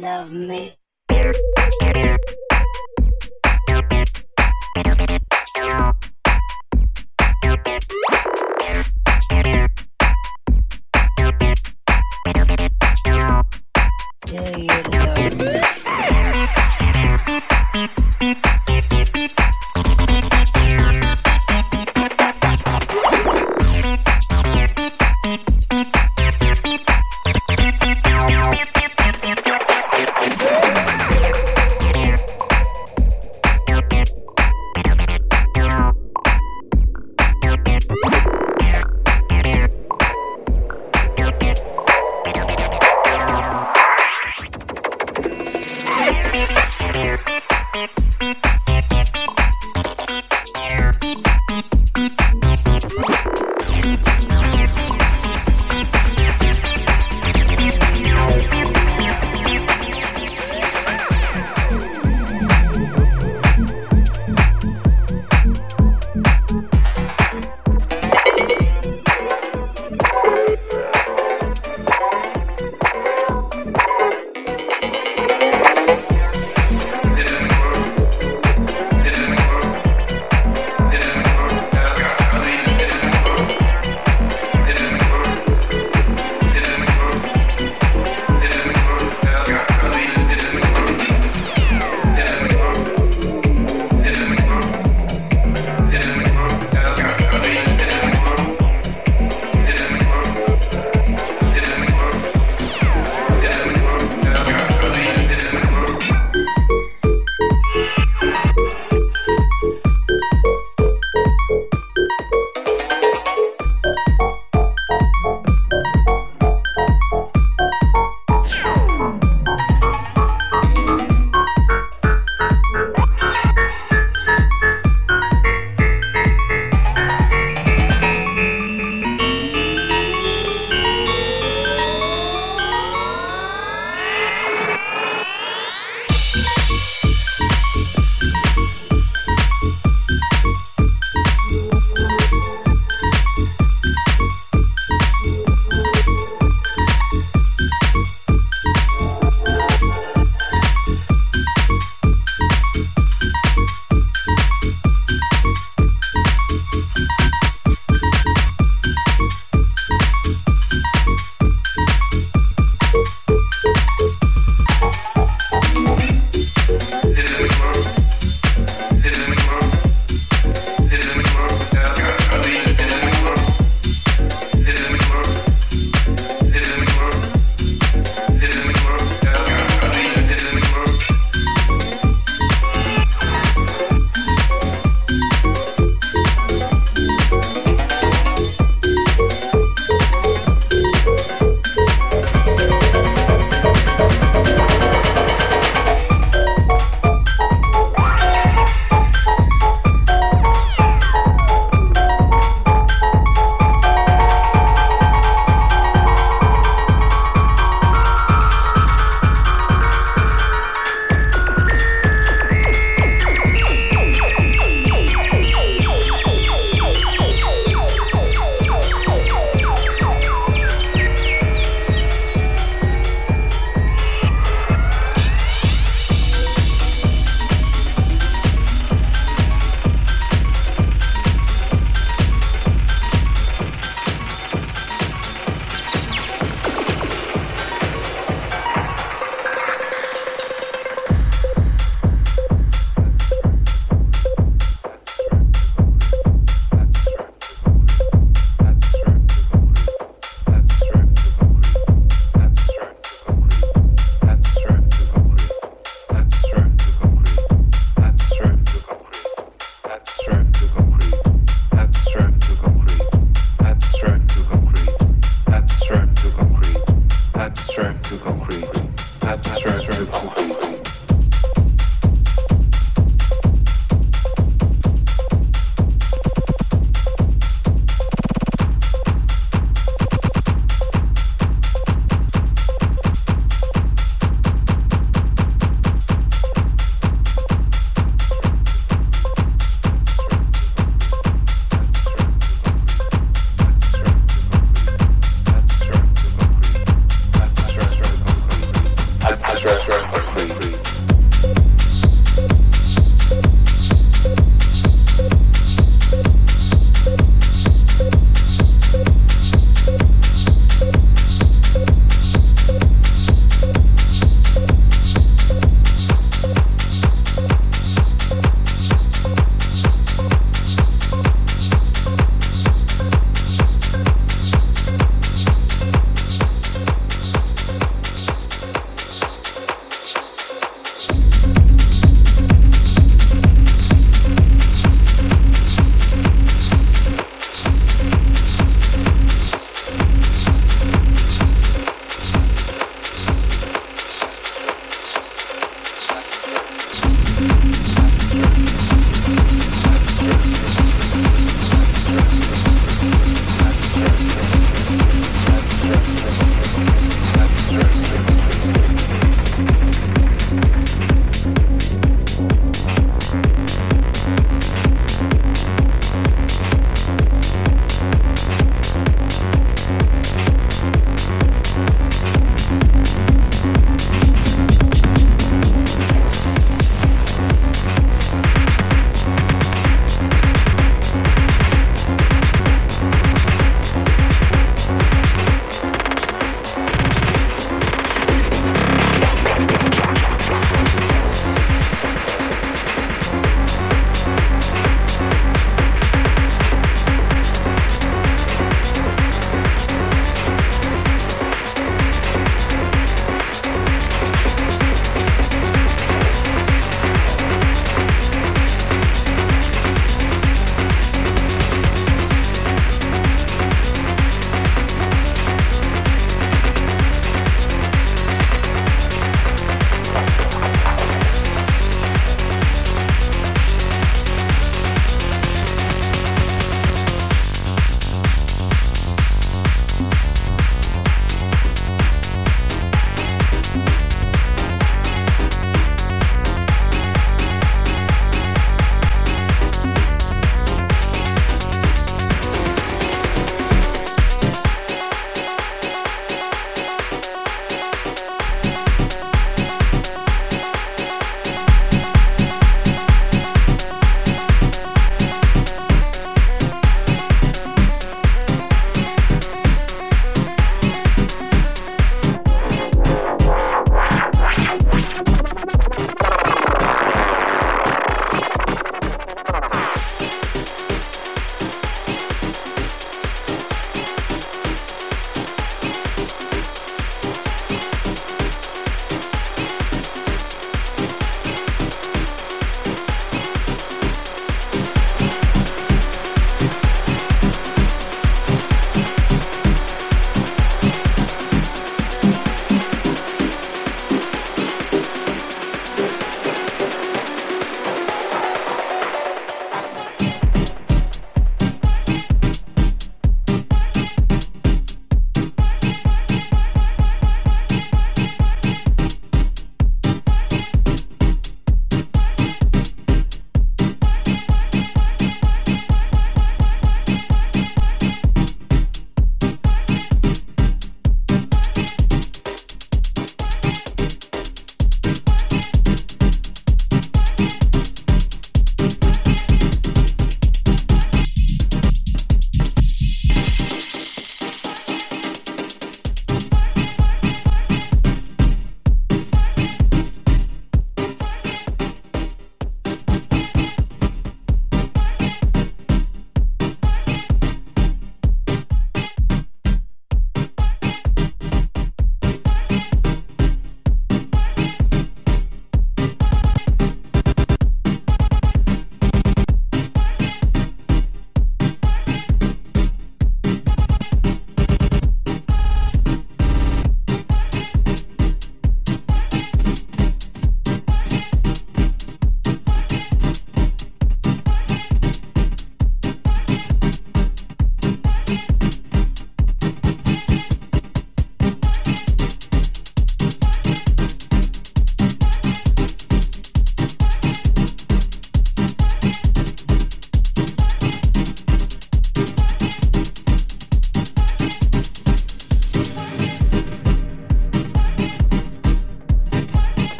love me.